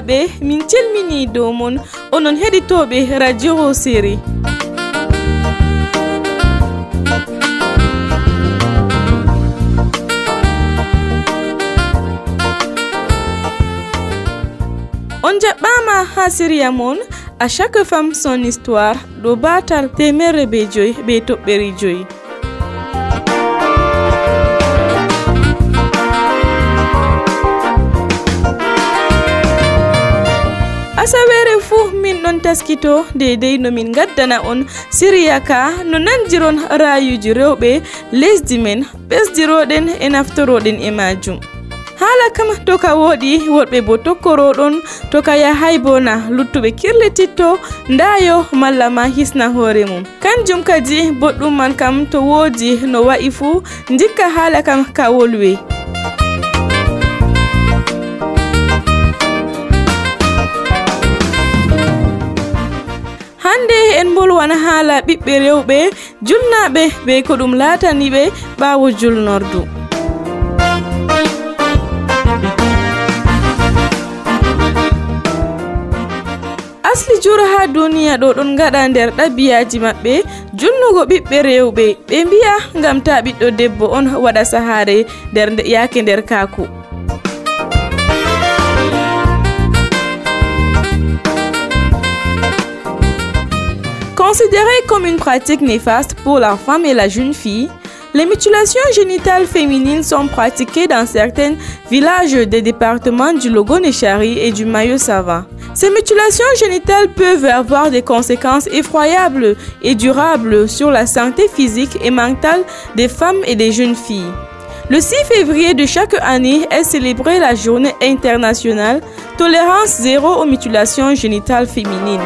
bandiraɓe min calmini dow mon. Onon heɗitoɓe radio o séri on jaɓɓama ha siriya mon à chaque femme son histoire ɗo batal temerre be joyi be toɓɓeri joyi asawere fuu min ɗon taskito deydey nomin gaddana on. Siriya ka no nandiron rayuji rewɓe lesdi men ɓesdiroɗen e naftoroɗen e majum. Haala kam to ka woɗi woɗɓe bo tokkoroɗon. To ka yahay bona luttuɓe kirlititto ndayo malla ma hisna hoore mum. Kanjum kadi boɗɗum man kam to woodi no wa'i fuu dikka haala kam ka wolwe. wona haala ɓiɓɓe rewɓe julnaɓe ɓe ko ɗum lataniɓe ɓawo julnordu. Asli juro ha duniya ɗo ɗon gaɗa nder ɗabiyaji maɓɓe junnugo ɓiɓɓe rewɓe. Ɓe mbiya gam ta ɓiɗɗo debbo on waɗa sahare nder yaake nder kaku. Considérée comme une pratique néfaste pour la femme et la jeune fille, les mutilations génitales féminines sont pratiquées dans certains villages des départements du Logo-Nechari et du Mayo-Sava. Ces mutilations génitales peuvent avoir des conséquences effroyables et durables sur la santé physique et mentale des femmes et des jeunes filles. Le 6 février de chaque année est célébrée la journée internationale Tolérance zéro aux mutilations génitales féminines.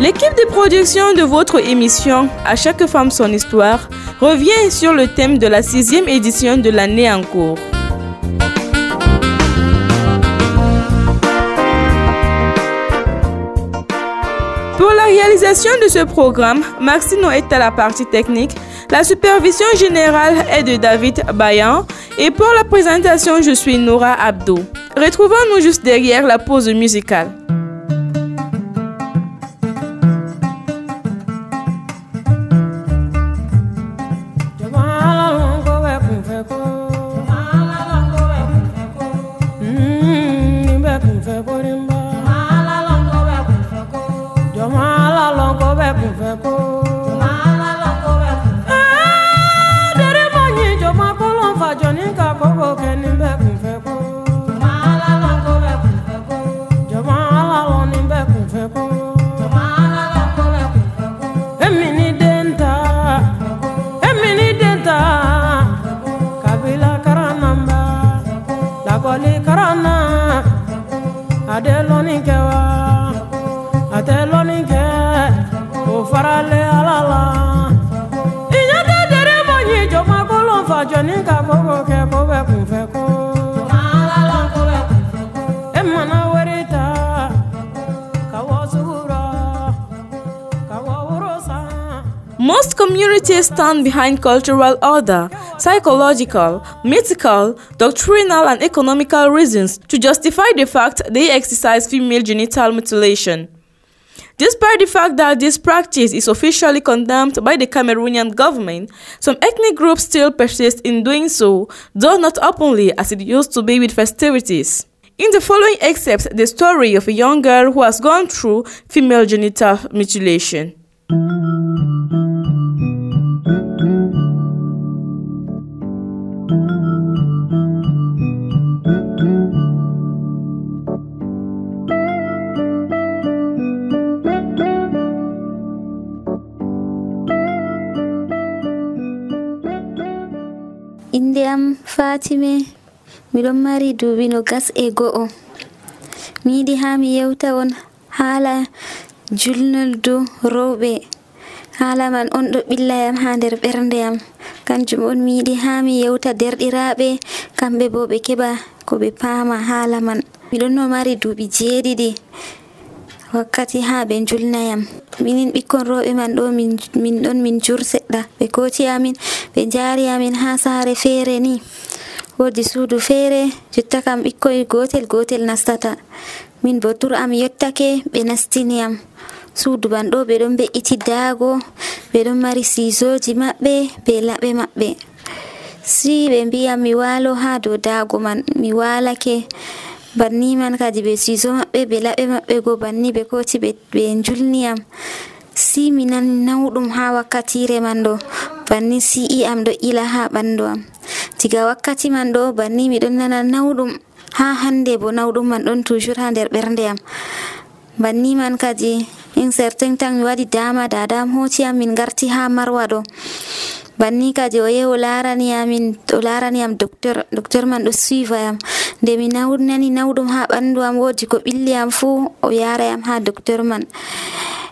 L'équipe de production de votre émission À chaque femme son histoire revient sur le thème de la sixième édition de l'année en cours. Pour la réalisation de ce programme, Maxino est à la partie technique. La supervision générale est de David Bayan. Et pour la présentation, je suis Nora Abdo. Retrouvons-nous juste derrière la pause musicale. Communities stand behind cultural order, psychological, mythical, doctrinal, and economical reasons to justify the fact they exercise female genital mutilation. Despite the fact that this practice is officially condemned by the Cameroonian government, some ethnic groups still persist in doing so, though not openly as it used to be with festivities. In the following excerpt, the story of a young girl who has gone through female genital mutilation. fatime miɗon mari duuɓi no gas e go'o. Mi yiɗi ha mi yewta on haala julnoldu rowɓe. Haala man on ɗo ɓillayam ha nder ɓernde am kanjum on mi yiɗi ha mi yewta derɗiraɓe kamɓe bo ɓe keɓa ko ɓe paama haala man. Miɗon no mari duuɓi jeeɗiɗi wakkati ha ɓe julnayam minin ɓikkon roɓe man ɗo min ɗon min jur seɗɗa ɓe koti amin ɓe jaari amin ha saare feere ni. wodi suudu feere jotta kam ɓikkoy gotel gotel nastata. Min bo tur am yottake ɓe nastiniyam suudu ban ɗo ɓe ɗon be'iti daago ɓe ɗon mari sisoji maɓɓe be laɓe maɓɓe. Si ɓe mbiyam mi waalo ha dow daago man mi waalake. Banni man kadi ɓe siso maɓɓe ɓe laɓe maɓɓe go banni ɓe koti ɓe julniyam si mi nan nawɗum ha wakkatire man ɗo. Banni si'i am ɗo ila ha ɓandu am. Diga wakkati man ɗo banni miɗon nana nawɗum ha hande bo nawɗum man ɗon toujours ha nder am banni man kadi in certain tan mi waɗi dama dadam hociyam min garti ha marwa ɗo banni kadi o yehi o laraniyamin o laraniyam docteur docteur man ɗo suiva yam. Nde mi nani nawɗum ha ɓandu am wodi ko ɓilli am fuu o yarayam ha docteur man.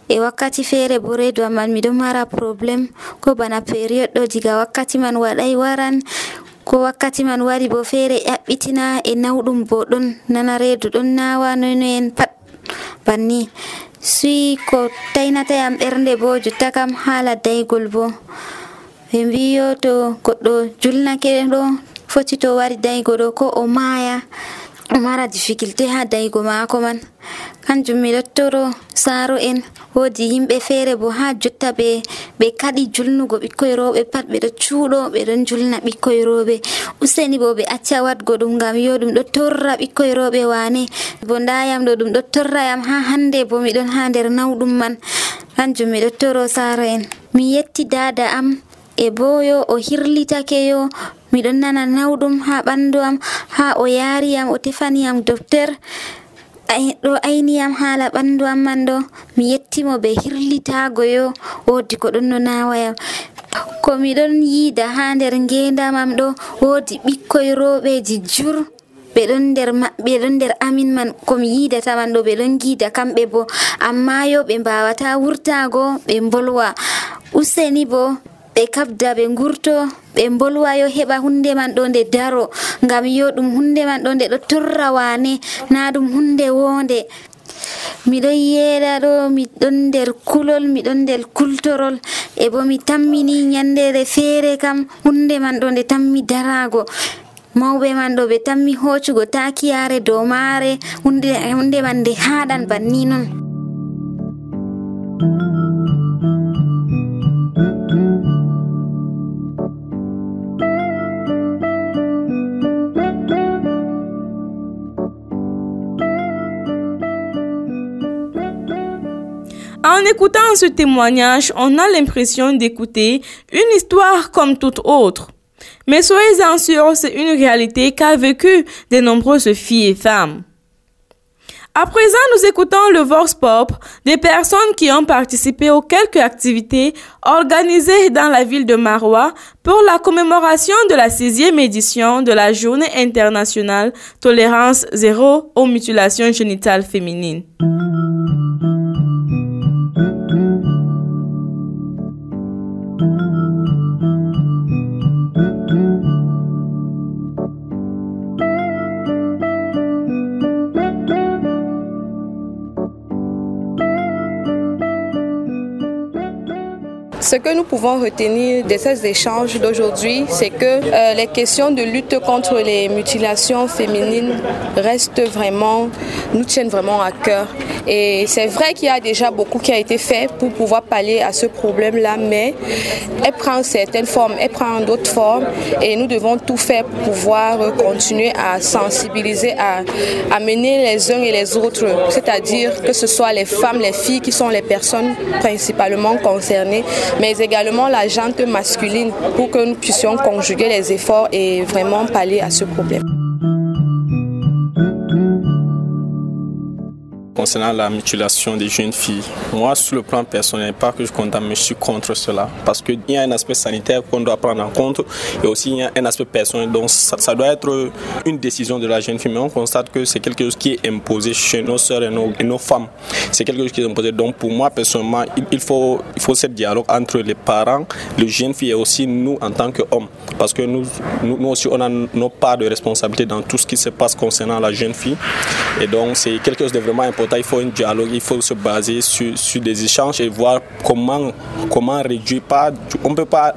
E wakkati feere bo reedu am man miɗon mara probléme ko bana période ɗo diga wakkati man waɗay waran ko wakkati man wari bo feere ƴaɓɓitina e nawɗum bo ɗon nana reedu ɗon nawa noyno en pat banni. Suyi ko taynatayam ɓernde bo jotta kam haala daygol bo. Ɓe mbiyo to goɗɗo julnake ɗo foti to wari daygo ɗo ko o maaya. o mara difficulté ha daygo maako man. Kanjum mi lottoro saaro en. Woodi yimɓe feere bo ha jotta ɓe ɓe kaɗi julnugo ɓikkoye rowɓe pat ɓeɗo cuuɗo ɓeɗon julna ɓikkoye rowɓe. Useni bo ɓe acca watgo ɗum ngam yo ɗum ɗo torra ɓikkoye rowɓe wane bo ndayam ɗo ɗum ɗo torrayam ha hande bo miɗon ha nder nawɗum man. Kanjum miɗo toro saaro en. Mi yetti dada am e boyo o hirlitake yo miɗon nana nawɗum ha ɓandu am ha o yaariyam o tefaniyam docteur ɗo ayniyam haala ɓandu am man ɗo. Mi yettimo be hirlitagoyo wodi ko ɗon no nawayam ko miɗon yiida ha nder ngendamam ɗo wodi ɓikkoye roɓeji jur. Ɓe ɗon nder maɓɓe ɗon nder amin man komi yidata man ɗo ɓe ɗon giida kamɓe bo. Amma yo ɓe mbawata wurtago ɓe mbolwa. Useni bo ɓe kabda ɓe gurto ɓe bolwa yo heɓa hunde man ɗo nde daro. Ngam yo ɗum hunde man ɗo nde ɗo torra wane na ɗum hunde wonde. Miɗon yeeɗa ɗo miɗon nder kulol miɗon nder kultorol. E bo mi tammini nyandere feere kam hunde man ɗo nde tammi darago mawɓe man ɗo ɓe tammi hoccugo takiyare dow maare hunde man nde haɗan banni non. En écoutant ce témoignage, on a l'impression d'écouter une histoire comme toute autre. Mais soyez-en sûrs, c'est une réalité qu'a vécu de nombreuses filles et femmes. À présent, nous écoutons le Vox Pop des personnes qui ont participé aux quelques activités organisées dans la ville de Marois pour la commémoration de la sixième édition de la Journée internationale tolérance zéro aux mutilations génitales féminines. Ce que nous pouvons retenir de ces échanges d'aujourd'hui, c'est que euh, les questions de lutte contre les mutilations féminines restent vraiment, nous tiennent vraiment à cœur. Et c'est vrai qu'il y a déjà beaucoup qui a été fait pour pouvoir pallier à ce problème-là, mais elle prend certaines formes, elle prend d'autres formes et nous devons tout faire pour pouvoir continuer à sensibiliser, à amener les uns et les autres, c'est-à-dire que ce soit les femmes, les filles qui sont les personnes principalement concernées, mais également la gente masculine pour que nous puissions conjuguer les efforts et vraiment pallier à ce problème. Concernant la mutilation des jeunes filles. Moi, sur le plan personnel, pas que je condamne, mais je suis contre cela. Parce qu'il y a un aspect sanitaire qu'on doit prendre en compte et aussi il y a un aspect personnel. Donc, ça, doit être une décision de la jeune fille. Mais on constate que c'est quelque chose qui est imposé chez nos sœurs et nos, femmes. C'est quelque chose qui est imposé. Donc, pour moi, personnellement, il, il, faut, il faut ce dialogue entre les parents, les jeunes filles et aussi nous en tant qu'hommes. Parce que nous, nous, nous aussi, on a nos parts de responsabilité dans tout ce qui se passe concernant la jeune fille. Et donc, c'est quelque chose de vraiment important il faut un dialogue, il faut se baser sur, sur des échanges et voir comment, comment réduire, pas, on ne peut pas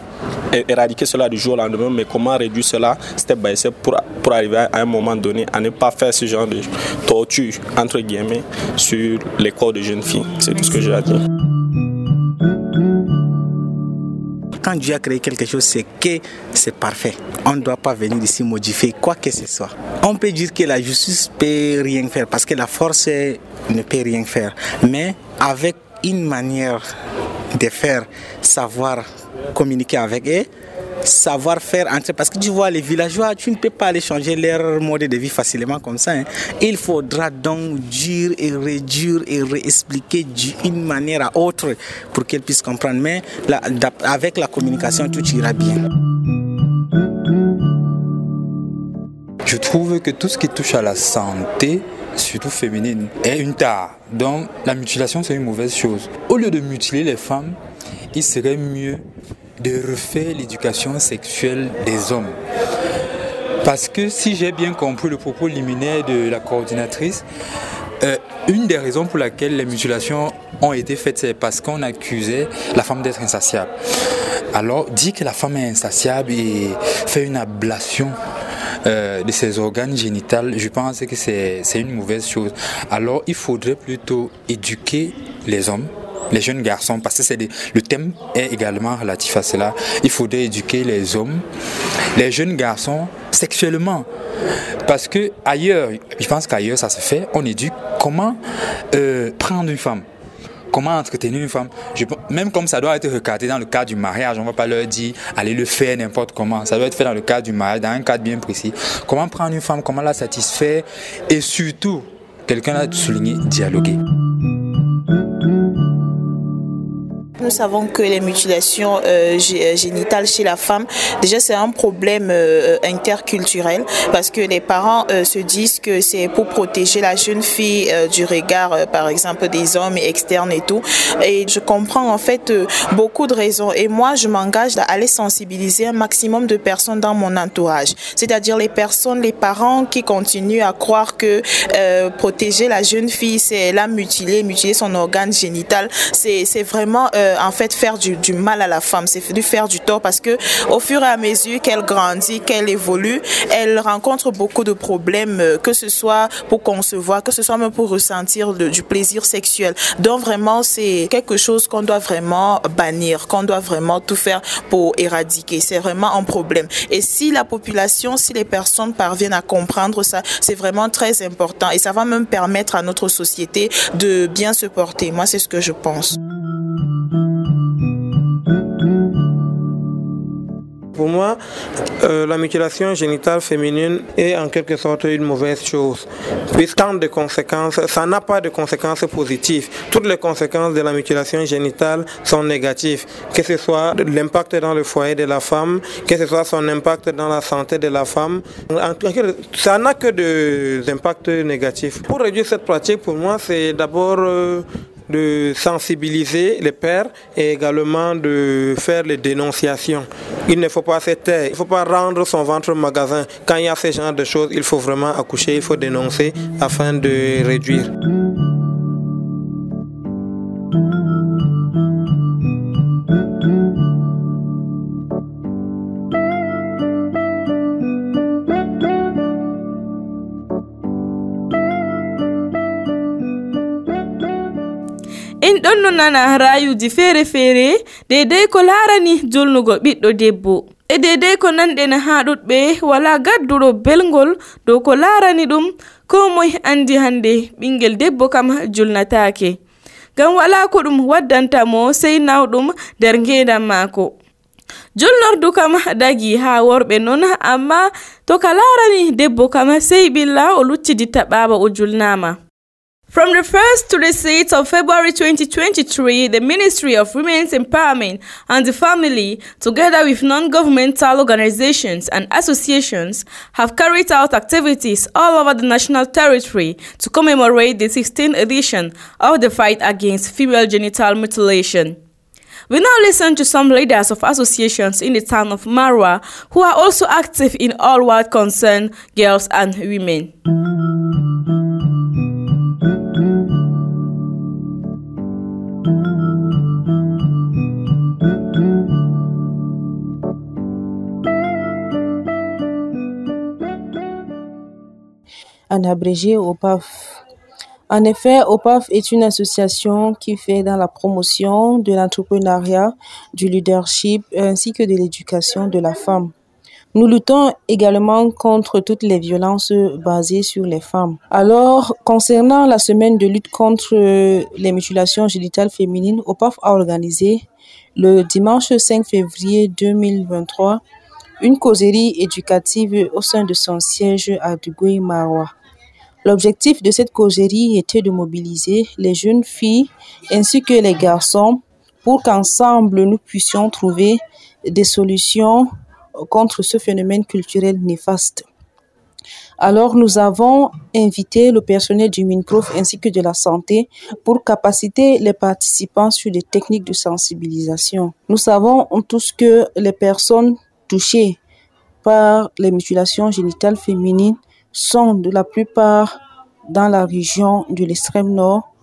éradiquer cela du jour au lendemain, mais comment réduire cela step by step pour, pour arriver à un moment donné à ne pas faire ce genre de torture, entre guillemets, sur les corps de jeunes filles. C'est tout ce que j'ai à dire. Quand Dieu a créé quelque chose, c'est que c'est parfait. On ne doit pas venir ici modifier quoi que ce soit. On peut dire que la justice peut rien faire parce que la force ne peut rien faire. Mais avec une manière de faire, savoir communiquer avec eux, savoir faire entrer. Parce que tu vois, les villageois, tu ne peux pas aller changer leur mode de vie facilement comme ça. Hein. Il faudra donc dire et réduire et réexpliquer d'une manière à autre pour qu'ils puissent comprendre. Mais avec la communication, tout ira bien. Je trouve que tout ce qui touche à la santé, surtout féminine, est une tare. Donc la mutilation, c'est une mauvaise chose. Au lieu de mutiler les femmes, il serait mieux de refaire l'éducation sexuelle des hommes. Parce que si j'ai bien compris le propos liminaire de la coordinatrice, euh, une des raisons pour laquelle les mutilations ont été faites, c'est parce qu'on accusait la femme d'être insatiable. Alors, dire que la femme est insatiable et faire une ablation euh, de ses organes génitaux, je pense que c'est une mauvaise chose. Alors, il faudrait plutôt éduquer les hommes les jeunes garçons, parce que c'est le thème est également relatif à cela. Il faudrait éduquer les hommes, les jeunes garçons sexuellement. Parce que ailleurs, je pense qu'ailleurs ça se fait, on éduque comment euh, prendre une femme comment entretenir une femme. même comme ça doit être recadré dans le cadre du mariage, on ne va pas leur dire allez le faire n'importe comment. Ça doit être fait dans le cadre du mariage, dans un cadre bien précis. Comment prendre une femme, comment la satisfaire et surtout, quelqu'un a souligné, dialoguer. Nous savons que les mutilations euh, euh, génitales chez la femme, déjà c'est un problème euh, interculturel parce que les parents se disent que c'est pour protéger la jeune fille du regard, par exemple, des hommes externes et tout. Et je comprends en fait beaucoup de raisons. Et moi, je m'engage à aller sensibiliser un maximum de personnes dans mon entourage, c'est-à-dire les personnes, les parents qui continuent à croire que protéger la jeune fille, c'est la mutiler, mutiler son organe génital. C'est vraiment en fait faire du, mal à la femme, c'est faire du tort parce que au fur et à mesure qu'elle grandit, qu'elle évolue, elle rencontre beaucoup de problèmes, euh, que ce soit pour concevoir, que ce soit même pour ressentir du plaisir sexuel. Donc vraiment, c'est quelque chose qu'on doit vraiment bannir, qu'on doit vraiment tout faire pour éradiquer. C'est vraiment un problème. Et si la population, si les personnes parviennent à comprendre ça, c'est vraiment très important et ça va même permettre à notre société de bien se porter. Moi, c'est ce que je pense. Pour moi, euh, la mutilation génitale féminine est en quelque sorte une mauvaise chose. Puisqu'en de conséquences, ça n'a pas de conséquences positives. Toutes les conséquences de la mutilation génitale sont négatives. Que ce soit l'impact dans le foyer de la femme, que ce soit son impact dans la santé de la femme. Ça n'a que des impacts négatifs. Pour réduire cette pratique, pour moi, c'est d'abord euh, de sensibiliser les pères et également de faire les dénonciations. Il ne faut pas se taire, il ne faut pas rendre son ventre magasin. Quand il y a ce genre de choses, il faut vraiment accoucher, il faut dénoncer afin de réduire. ɗon nana rayuji feere feere deydey ko laarani jolnugo ɓiɗɗo debbo. E deydey ko nanɗen ha ɗuɗɓe wala gadduɗo belgol dow ko laarani ɗum ko moye andi hande ɓingel debbo kam julnatake. Ngam wala ko ɗum waddantamo sey nawɗum nder ngendan maako. Julnordu kam dagi ha worɓe non amma to ka larani debbo kam sey ɓilla o luccidi taɓawa o julnama. From the 1st to the 6th of February 2023, the Ministry of Women's Empowerment and the Family, together with non-governmental organizations and associations, have carried out activities all over the national territory to commemorate the 16th edition of the fight against female genital mutilation. We now listen to some leaders of associations in the town of Marwa who are also active in all what concern girls and women. En abrégé OPAF. En effet, OPAF est une association qui fait dans la promotion de l'entrepreneuriat, du leadership ainsi que de l'éducation de la femme. Nous luttons également contre toutes les violences basées sur les femmes. Alors, concernant la semaine de lutte contre les mutilations génitales féminines, OPAF a organisé le dimanche 5 février 2023 une causerie éducative au sein de son siège à Duguay-Marois. L'objectif de cette causerie était de mobiliser les jeunes filles ainsi que les garçons pour qu'ensemble nous puissions trouver des solutions contre ce phénomène culturel néfaste. Alors nous avons invité le personnel du MINPROF ainsi que de la santé pour capaciter les participants sur des techniques de sensibilisation. Nous savons tous que les personnes touchées par les mutilations génitales féminines sont de la plupart dans la région de l'extrême nord,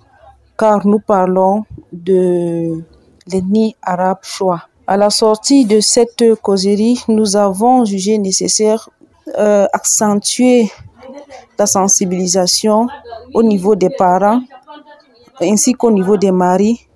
car nous parlons de l'ennemi arabe choix. À la sortie de cette causerie, nous avons jugé nécessaire euh, accentuer la sensibilisation au niveau des parents ainsi qu'au niveau des maris,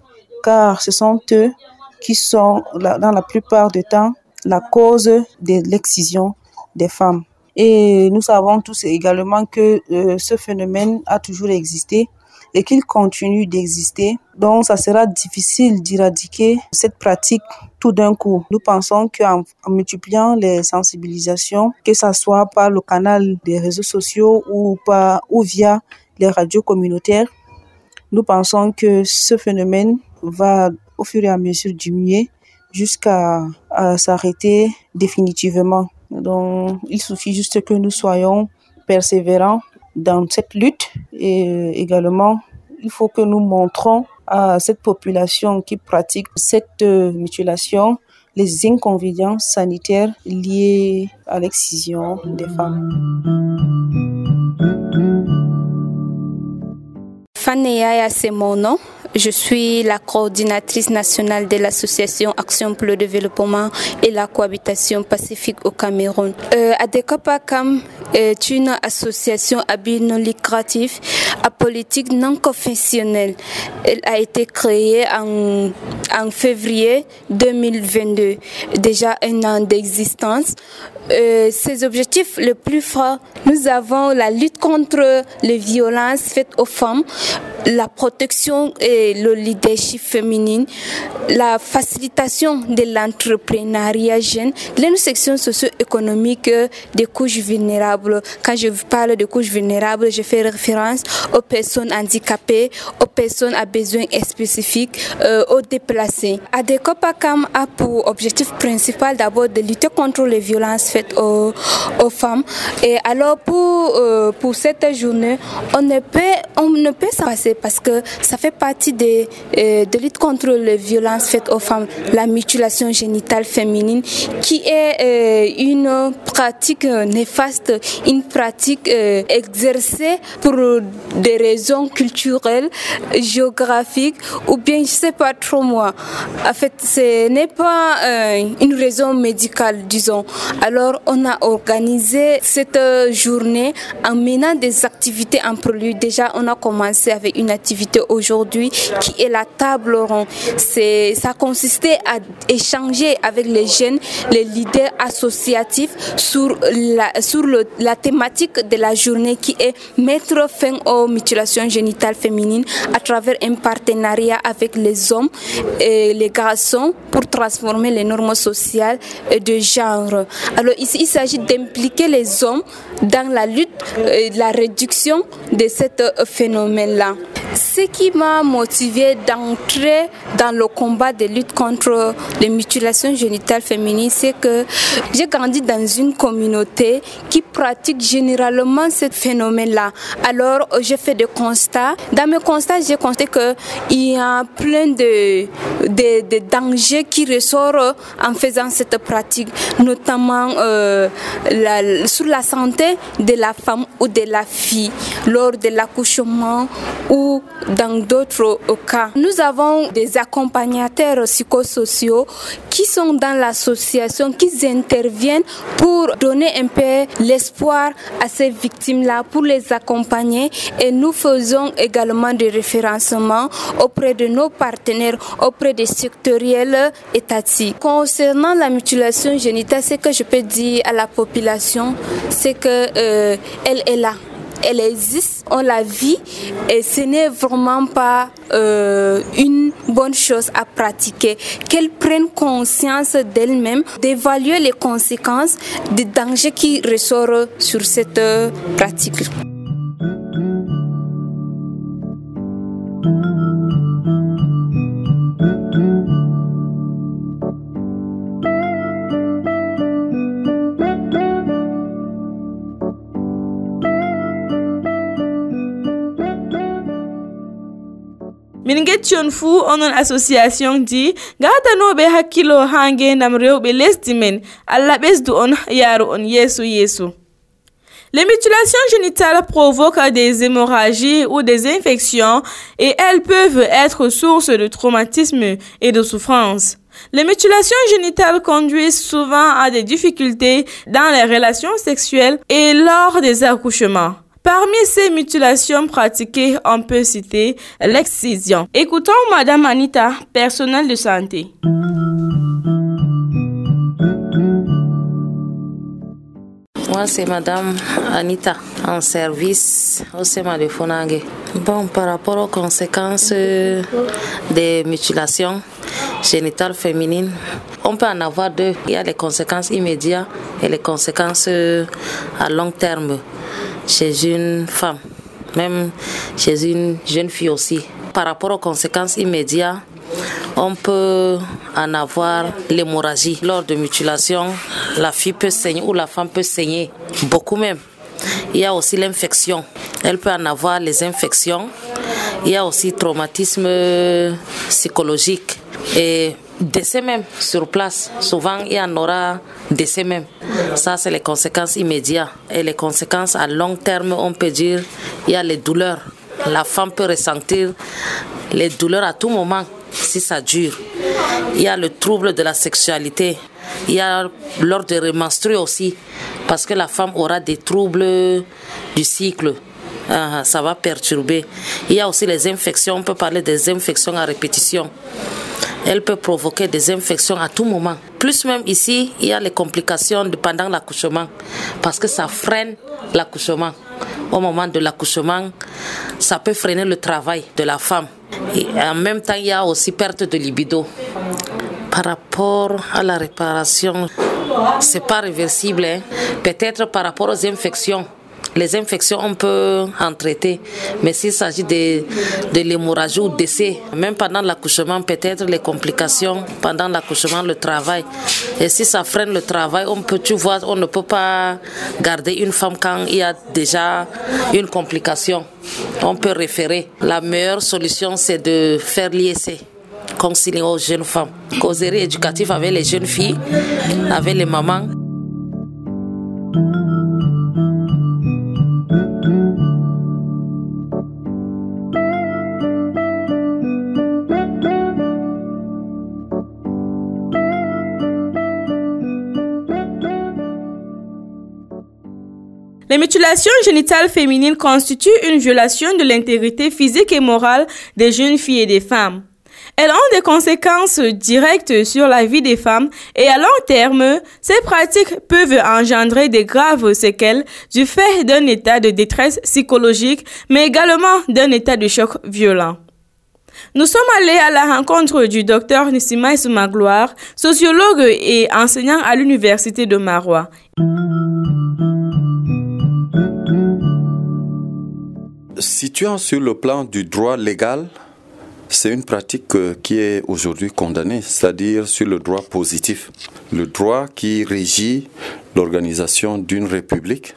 car ce sont eux qui sont, dans la plupart du temps, la cause de l'excision des femmes. Et nous savons tous également que euh, ce phénomène a toujours existé et qu'il continue d'exister. Donc, ça sera difficile d'éradiquer cette pratique tout d'un coup. Nous pensons qu'en multipliant les sensibilisations, que ce soit par le canal des réseaux sociaux ou, par, ou via les radios communautaires, nous pensons que ce phénomène va au fur et à mesure diminuer jusqu'à s'arrêter définitivement. Donc, il suffit juste que nous soyons persévérants dans cette lutte et également, il faut que nous montrons à cette population qui pratique cette euh, mutilation les inconvénients sanitaires liés à l'excision des femmes. Je suis la coordinatrice nationale de l'association Action pour le développement et la cohabitation pacifique au Cameroun. Euh, ADECOPACAM est une association à but non lucratif, à politique non confessionnelle. Elle a été créée en, en février 2022, déjà un an d'existence. Euh, ses objectifs les plus forts, nous avons la lutte contre les violences faites aux femmes, la protection et le leadership féminin, la facilitation de l'entrepreneuriat jeune, l'intersection socio-économique des couches vulnérables. Quand je parle de couches vulnérables, je fais référence aux personnes handicapées, aux personnes à besoins spécifiques, euh, aux déplacés. ADECOPACAM a pour objectif principal d'abord de lutter contre les violences faites aux, femmes. Et alors pour, euh, pour cette journée, on ne peut, on ne peut s'en passer parce que ça fait partie des, euh, de lutte contre les violences faites aux femmes, la mutilation génitale féminine, qui est euh, une pratique néfaste, une pratique euh, exercée pour des raisons culturelles, géographiques, ou bien je sais pas trop moi. En fait, ce n'est pas une raison médicale, disons. Alors, on a organisé cette journée en menant des activités en produit. Déjà, on a commencé avec une activité aujourd'hui qui est la table ronde. Ça consistait à échanger avec les jeunes, les leaders associatifs sur la, sur la thématique de la journée qui est mettre fin aux mutilations génitales féminines à travers un partenariat avec les hommes et les garçons pour transformer les normes sociales de genre. Alors il s'agit d'impliquer les hommes dans la lutte et la réduction de ce phénomène-là. Ce qui m'a motivé d'entrer dans le combat de lutte contre les mutilations génitales féminines, c'est que j'ai grandi dans une communauté qui pratique généralement ce phénomène-là. Alors, j'ai fait des constats. Dans mes constats, j'ai constaté qu'il y a plein de, dangers qui ressortent en faisant cette pratique, notamment euh, sur la santé de la femme ou de la fille lors de l'accouchement ou dans d'autres cas. Nous avons des accompagnateurs psychosociaux qui sont dans l'association, qui interviennent pour donner un peu l'espoir à ces victimes-là, pour les accompagner. Et nous faisons également des référencements auprès de nos partenaires, auprès des sectoriels étatiques. Concernant la mutilation génitale, ce que je peux dire à la population, c'est que euh, elle est là elle existe, on la vit et ce n'est vraiment pas euh, une bonne chose à pratiquer. Qu'elle prenne conscience d'elle-même, d'évaluer les conséquences des dangers qui ressortent sur cette euh, pratique. Onon association hakkilo ha on on Les mutilations génitales provoquent des hémorragies ou des infections et elles peuvent être source de traumatisme et de souffrance. Les mutilations génitales conduisent souvent à des difficultés dans les relations sexuelles et lors des accouchements. Parmi ces mutilations pratiquées, on peut citer l'excision. Écoutons Madame Anita, personnel de santé. Moi, c'est Madame Anita, en service au SEMA de Fonangue. Bon, par rapport aux conséquences des mutilations génitales féminines, on peut en avoir deux. Il y a les conséquences immédiates et les conséquences à long terme chez une femme, même chez une jeune fille aussi. Par rapport aux conséquences immédiates, on peut en avoir l'hémorragie. Lors de mutilation, la fille peut saigner ou la femme peut saigner, beaucoup même. Il y a aussi l'infection. Elle peut en avoir les infections. Il y a aussi traumatisme psychologique et décès même sur place. Souvent, il y en aura décès même. Ça, c'est les conséquences immédiates. Et les conséquences à long terme, on peut dire, il y a les douleurs. La femme peut ressentir les douleurs à tout moment si ça dure. Il y a le trouble de la sexualité. Il y a lors de remenstruer aussi, parce que la femme aura des troubles du cycle. Ah, ça va perturber. Il y a aussi les infections. On peut parler des infections à répétition. Elle peut provoquer des infections à tout moment. Plus même ici, il y a les complications pendant l'accouchement, parce que ça freine l'accouchement. Au moment de l'accouchement, ça peut freiner le travail de la femme. Et en même temps, il y a aussi perte de libido. Par rapport à la réparation, c'est pas réversible. Hein. Peut-être par rapport aux infections. Les infections, on peut en traiter. Mais s'il s'agit de, l'hémorragie ou décès, même pendant l'accouchement, peut-être les complications pendant l'accouchement, le travail. Et si ça freine le travail, on peut, on ne peut pas garder une femme quand il y a déjà une complication. On peut référer. La meilleure solution, c'est de faire l'ISC concilier aux jeunes femmes. Causerie éducative avec les jeunes filles, avec les mamans. Les mutilations génitales féminines constituent une violation de l'intégrité physique et morale des jeunes filles et des femmes. Elles ont des conséquences directes sur la vie des femmes et à long terme, ces pratiques peuvent engendrer des graves séquelles du fait d'un état de détresse psychologique, mais également d'un état de choc violent. Nous sommes allés à la rencontre du docteur Nissima Magloire, sociologue et enseignant à l'université de Marois. Situant sur le plan du droit légal, c'est une pratique qui est aujourd'hui condamnée, c'est-à-dire sur le droit positif. Le droit qui régit l'organisation d'une république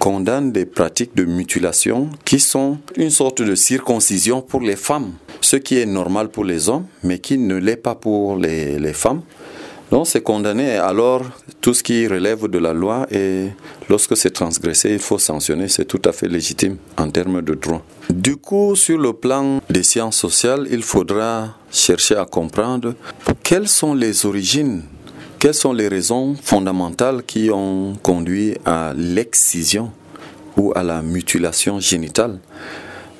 condamne des pratiques de mutilation qui sont une sorte de circoncision pour les femmes, ce qui est normal pour les hommes, mais qui ne l'est pas pour les, les femmes. Donc c'est condamné. Alors tout ce qui relève de la loi et lorsque c'est transgressé, il faut sanctionner. C'est tout à fait légitime en termes de droit. Du coup, sur le plan des sciences sociales, il faudra chercher à comprendre quelles sont les origines, quelles sont les raisons fondamentales qui ont conduit à l'excision ou à la mutilation génitale.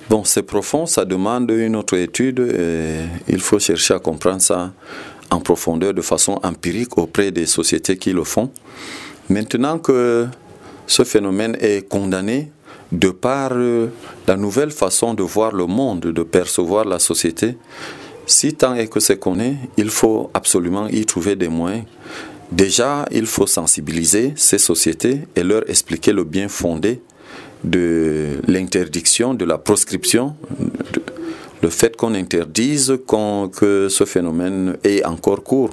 Bon, c'est profond, ça demande une autre étude et il faut chercher à comprendre ça en profondeur de façon empirique auprès des sociétés qui le font. Maintenant que ce phénomène est condamné de par euh, la nouvelle façon de voir le monde, de percevoir la société, si tant est que c'est qu'on est, il faut absolument y trouver des moyens. Déjà, il faut sensibiliser ces sociétés et leur expliquer le bien fondé de l'interdiction, de la proscription, le fait qu'on interdise que ce phénomène est encore court,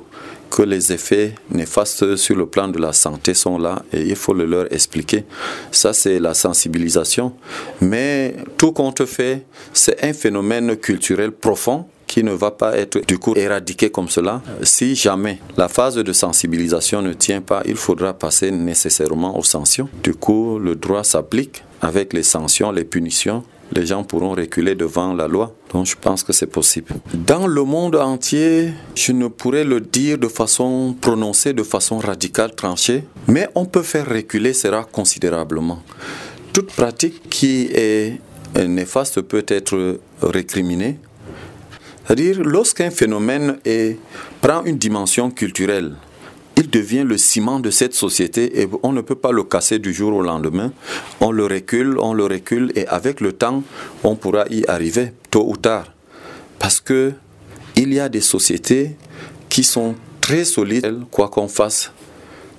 que les effets néfastes sur le plan de la santé sont là et il faut le leur expliquer. Ça, c'est la sensibilisation. Mais tout compte fait, c'est un phénomène culturel profond qui ne va pas être du coup éradiqué comme cela. Si jamais la phase de sensibilisation ne tient pas, il faudra passer nécessairement aux sanctions. Du coup, le droit s'applique avec les sanctions, les punitions les gens pourront reculer devant la loi. Donc je pense que c'est possible. Dans le monde entier, je ne pourrais le dire de façon prononcée, de façon radicale, tranchée, mais on peut faire reculer cela considérablement. Toute pratique qui est néfaste peut être récriminée. C'est-à-dire, lorsqu'un phénomène prend une dimension culturelle, il devient le ciment de cette société et on ne peut pas le casser du jour au lendemain. On le recule, on le recule et avec le temps, on pourra y arriver tôt ou tard. Parce que il y a des sociétés qui sont très solides, quoi qu'on fasse,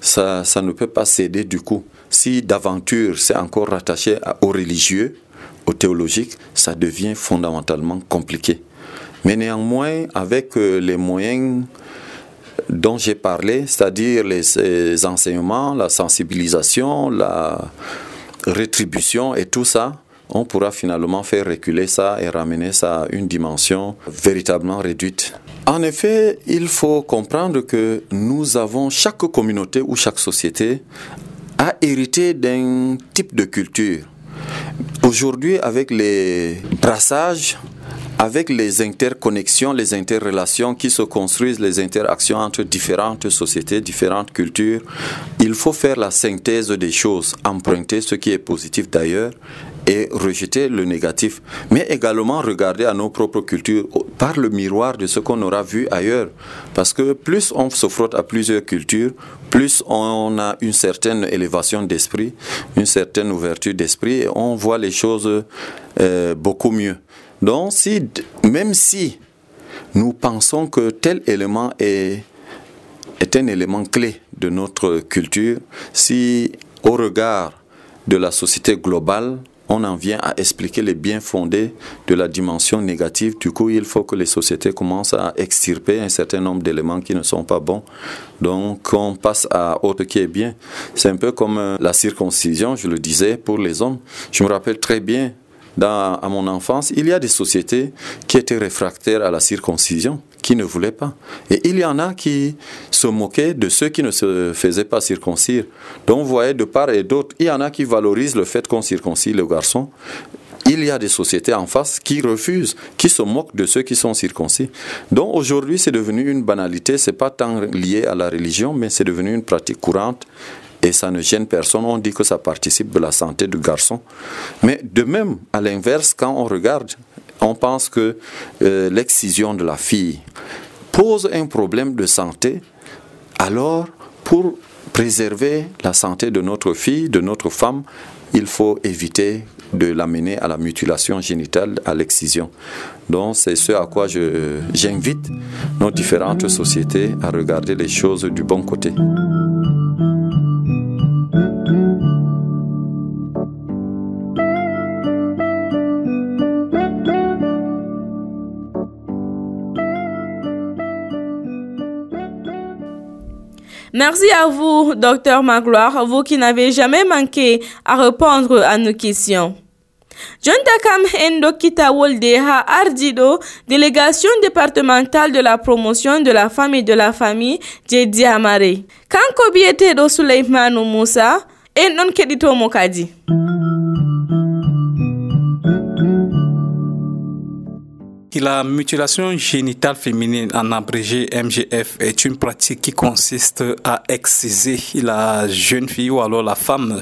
ça, ça ne peut pas céder du coup. Si d'aventure c'est encore rattaché aux religieux, aux théologiques, ça devient fondamentalement compliqué. Mais néanmoins, avec euh, les moyens dont j'ai parlé, c'est-à-dire les, enseignements, la sensibilisation, la rétribution et tout ça, on pourra finalement faire reculer ça et ramener ça à une dimension véritablement réduite. En effet, il faut comprendre que nous avons, chaque communauté ou chaque société a hérité d'un type de culture. Aujourd'hui, avec les brassages, avec les interconnexions, les interrelations qui se construisent, les interactions entre différentes sociétés, différentes cultures, il faut faire la synthèse des choses, emprunter ce qui est positif d'ailleurs et rejeter le négatif, mais également regarder à nos propres cultures par le miroir de ce qu'on aura vu ailleurs. Parce que plus on se frotte à plusieurs cultures, plus on a une certaine élévation d'esprit, une certaine ouverture d'esprit, et on voit les choses euh, beaucoup mieux. Donc, même si nous pensons que tel élément est, est un élément clé de notre culture, si au regard de la société globale, on en vient à expliquer les biens fondés de la dimension négative. Du coup, il faut que les sociétés commencent à extirper un certain nombre d'éléments qui ne sont pas bons. Donc, on passe à autre qui est bien. C'est un peu comme euh, la circoncision, je le disais, pour les hommes. Je me rappelle très bien à mon enfance, il y a des sociétés qui étaient réfractaires à la circoncision, qui ne voulaient pas. Et il y en a qui se moquaient de ceux qui ne se faisaient pas circoncire. Donc, vous voyez, de part et d'autre, il y en a qui valorisent le fait qu'on circoncie le garçon. Il y a des sociétés en face qui refusent, qui se moquent de ceux qui sont circoncis. Donc aujourd'hui, c'est devenu une banalité. C'est pas tant lié à la religion, mais c'est devenu une pratique courante et ça ne gêne personne. On dit que ça participe de la santé du garçon. Mais de même, à l'inverse, quand on regarde, on pense que euh, l'excision de la fille pose un problème de santé. Alors, pour préserver la santé de notre fille, de notre femme, il faut éviter de l'amener à la mutilation génitale, à l'excision. Donc c'est ce à quoi j'invite nos différentes sociétés à regarder les choses du bon côté. Merci à vous, docteur Magloire, vous qui n'avez jamais manqué à répondre à nos questions. jonta kam en dokkitawol de ha ardiɗo délégation départementale de la promotion de la femme et de la famille je diamare kanko biyeteɗo souleymanu moussa en ɗon keɗitomo kadi La mutilation génitale féminine, en abrégé MGF, est une pratique qui consiste à exciser la jeune fille ou alors la femme,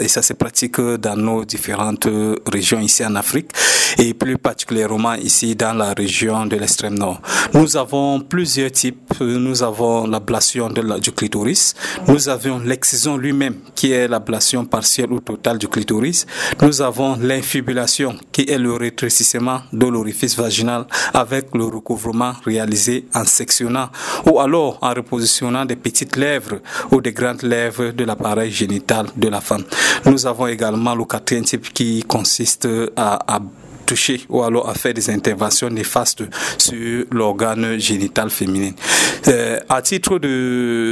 et ça se pratique dans nos différentes régions ici en Afrique, et plus particulièrement ici dans la région de l'extrême nord. Nous avons plusieurs types. Nous avons l'ablation du clitoris, nous avons l'excision lui-même, qui est l'ablation partielle ou totale du clitoris, nous avons l'infibulation, qui est le rétrécissement de l'orifice vaginal avec le recouvrement réalisé en sectionnant ou alors en repositionnant des petites lèvres ou des grandes lèvres de l'appareil génital de la femme. Nous avons également le quatrième type qui consiste à, à toucher ou alors à faire des interventions néfastes sur l'organe génital féminin. Euh, à titre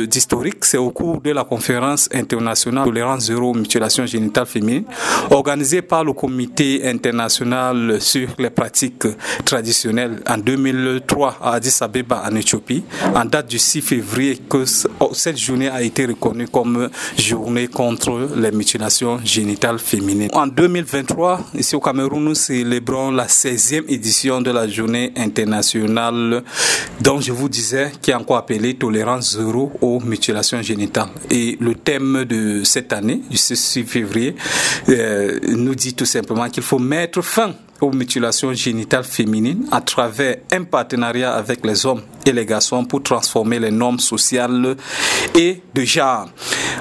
d'historique, c'est au cours de la conférence internationale tolérance zéro mutilation génitale féminine organisée par le comité international sur les pratiques traditionnelles en 2003 à Addis Abeba en Éthiopie, en date du 6 février que cette journée a été reconnue comme journée contre les mutilations génitales féminines. En 2023, ici au Cameroun, nous célébrons la 16e édition de la journée internationale dont je vous disais qui est encore appelée tolérance zéro aux mutilations génitales. Et le thème de cette année, du 6 février, euh, nous dit tout simplement qu'il faut mettre fin aux mutilations génitales féminines à travers un partenariat avec les hommes et les garçons pour transformer les normes sociales et de genre.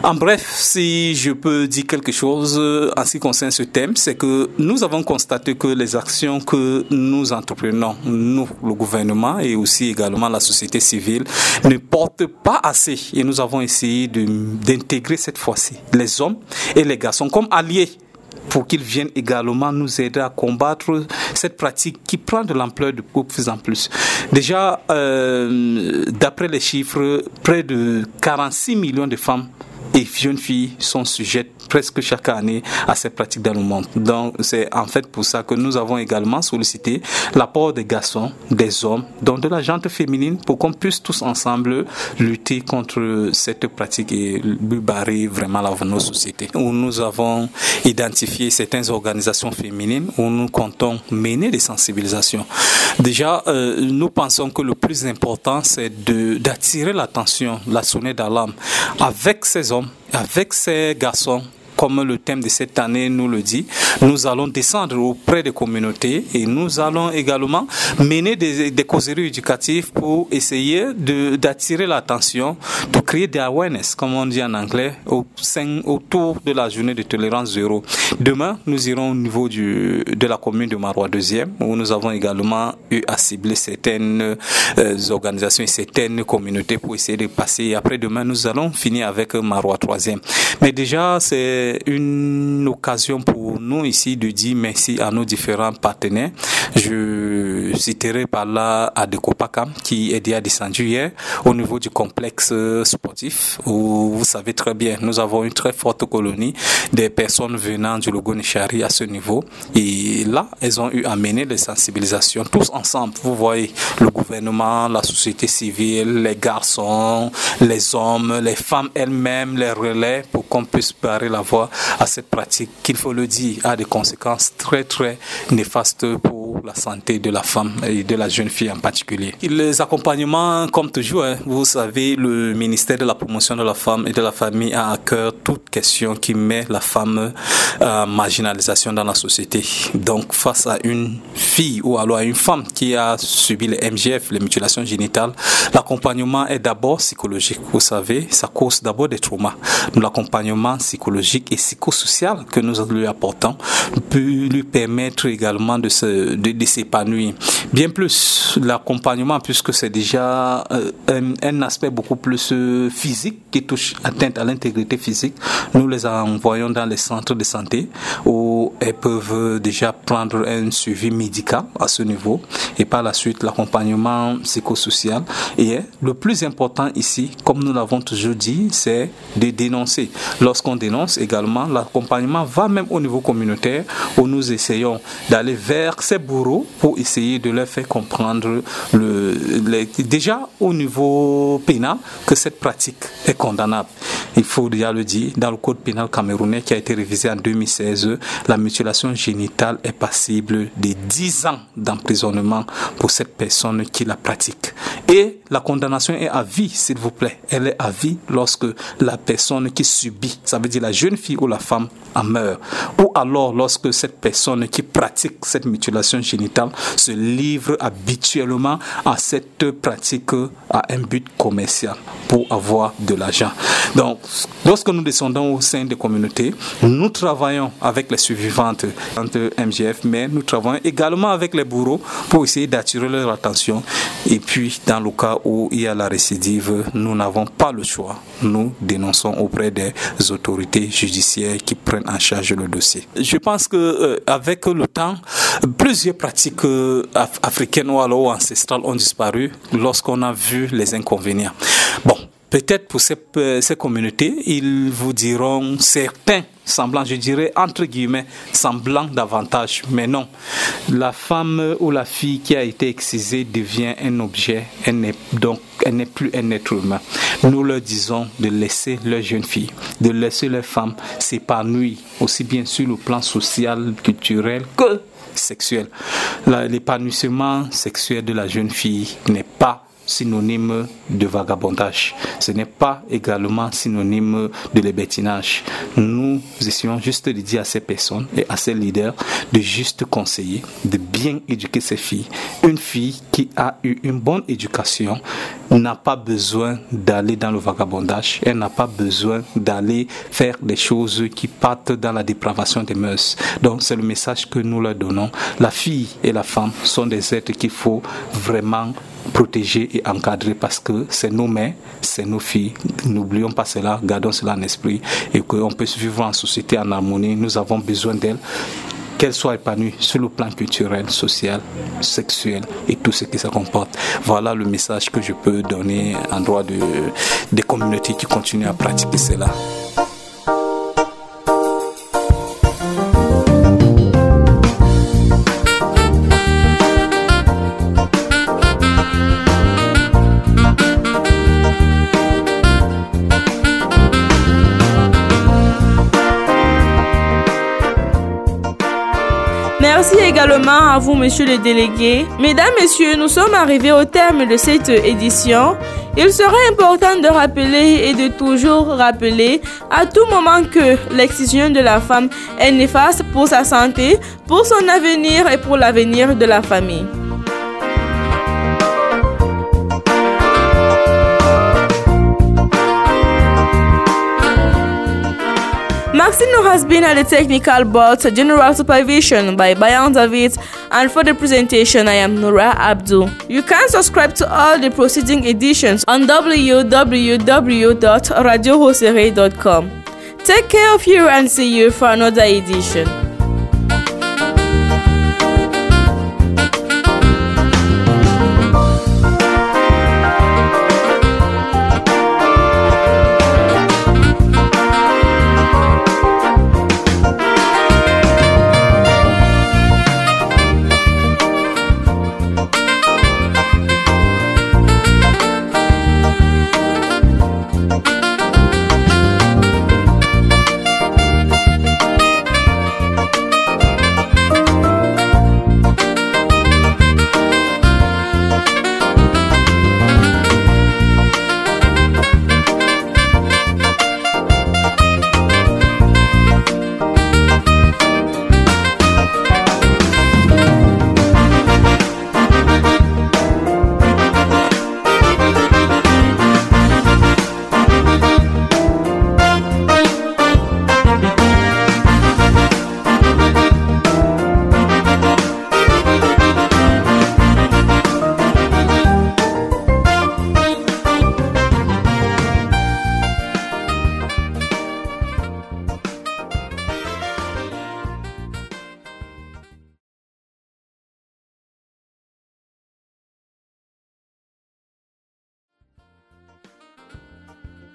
En bref, si je peux dire quelque chose en ce qui concerne ce thème, c'est que nous avons constaté que les actions que nous entreprenons, nous, le gouvernement et aussi également la société civile, ne portent pas assez. Et nous avons essayé d'intégrer cette fois-ci les hommes et les garçons comme alliés pour qu'ils viennent également nous aider à combattre cette pratique qui prend de l'ampleur de plus en plus. Déjà, euh, d'après les chiffres, près de 46 millions de femmes et jeunes filles sont sujettes presque chaque année à ces pratiques dans le monde. Donc c'est en fait pour ça que nous avons également sollicité l'apport des garçons, des hommes, donc de la gente féminine pour qu'on puisse tous ensemble lutter contre cette pratique et barrer vraiment la nos sociétés. Où nous avons identifié certaines organisations féminines où nous comptons mener des sensibilisations. Déjà, euh, nous pensons que le plus important c'est d'attirer l'attention, la sonnette d'alarme avec ces hommes avec ces garçons comme le thème de cette année nous le dit, nous allons descendre auprès des communautés et nous allons également mener des, des causeries éducatives pour essayer d'attirer l'attention, de créer des awareness, comme on dit en anglais, au sein, autour de la journée de tolérance zéro. Demain, nous irons au niveau du, de la commune de Marois 2e, où nous avons également eu à cibler certaines euh, organisations et certaines communautés pour essayer de passer. Après demain, nous allons finir avec Marois 3e. Mais déjà, c'est une occasion pour nous ici de dire merci à nos différents partenaires. Je citerai par là Adekopakam qui est déjà descendu hier au niveau du complexe sportif où vous savez très bien, nous avons une très forte colonie des personnes venant du Logo Nishari à ce niveau. Et là, elles ont eu à mener des sensibilisations tous ensemble. Vous voyez, le gouvernement, la société civile, les garçons, les hommes, les femmes elles-mêmes, les relais pour qu'on puisse barrer la voie à cette pratique qu'il faut le dire a des conséquences très très néfastes pour la santé de la femme et de la jeune fille en particulier. Les accompagnements, comme toujours, hein, vous savez, le ministère de la promotion de la femme et de la famille a à cœur toute question qui met la femme à marginalisation dans la société. Donc face à une fille ou alors à une femme qui a subi les MGF, les mutilations génitales, l'accompagnement est d'abord psychologique. Vous savez, ça cause d'abord des traumas. L'accompagnement psychologique et psychosocial que nous lui apportons peut lui permettre également de, se, de de s'épanouir. Bien plus, l'accompagnement, puisque c'est déjà euh, un, aspect beaucoup plus euh, physique qui touche atteinte à l'intégrité physique, nous les envoyons dans les centres de santé où elles peuvent déjà prendre un suivi médical à ce niveau et par la suite l'accompagnement psychosocial. Et le plus important ici, comme nous l'avons toujours dit, c'est de dénoncer. Lorsqu'on dénonce également, l'accompagnement va même au niveau communautaire où nous essayons d'aller vers ces bourreaux pour essayer de leur faire comprendre déjà au niveau pénal que cette pratique est condamnable. Il faut déjà le dire, dans le code pénal camerounais qui a été révisé en 2016, la mutilation génitale est passible de 10 ans d'emprisonnement pour cette personne qui la pratique. Et la condamnation est à vie, s'il vous plaît. Elle est à vie lorsque la personne qui subit, ça veut dire la jeune fille ou la femme, en meurt. Ou alors lorsque cette personne qui pratique cette mutilation génitale se livre habituellement à cette pratique à un but commercial pour avoir de l'argent. Donc, lorsque nous descendons au sein des communautés, nous travaillons avec les survivantes de MGF, mais nous travaillons également avec les bourreaux pour essayer d'attirer leur attention. Et puis, dans le cas où il y a la récidive, nous n'avons pas le choix. Nous dénonçons auprès des autorités judiciaires qui prennent en charge le dossier. Je pense que euh, avec le temps, plusieurs pratiques euh, africaines ou alors ancestrales ont disparu lorsqu'on a vu les inconvénients. Bon, peut-être pour ces, euh, ces, communautés, ils vous diront certains semblants, je dirais entre guillemets, semblants davantage. Mais non, la femme ou la fille qui a été excisée devient un objet, elle donc elle n'est plus un être humain. Nous leur disons de laisser leur jeune fille, de laisser leur femme s'épanouir aussi bien sur le plan social, culturel que sexuel. L'épanouissement sexuel de la jeune fille n'est pas synonyme de vagabondage. Ce n'est pas également synonyme de libertinage. Nous essayons juste de dire à ces personnes et à ces leaders de juste conseiller, de bien éduquer ces filles. Une fille qui a eu une bonne éducation n'a pas besoin d'aller dans le vagabondage, elle n'a pas besoin d'aller faire des choses qui partent dans la dépravation des mœurs. Donc c'est le message que nous leur donnons. La fille et la femme sont des êtres qu'il faut vraiment protéger et encadrer parce que c'est nos mères, c'est nos filles. N'oublions pas cela, gardons cela en esprit et qu'on puisse vivre en société en harmonie. Nous avons besoin d'elles qu'elles soient épanouies sur le plan culturel, social, sexuel et tout ce qui se comporte. Voilà le message que je peux donner en droit de, des communautés qui continuent à pratiquer cela. À vous, monsieur le délégué. Mesdames, messieurs, nous sommes arrivés au terme de cette édition. Il serait important de rappeler et de toujours rappeler à tout moment que l'excision de la femme est néfaste pour sa santé, pour son avenir et pour l'avenir de la famille. Maxino has been at the technical board general supervision by Bayan David and for the presentation I am Nora Abdul. You can subscribe to all the preceding editions on www.radiohosere.com. Take care of you and see you for another edition.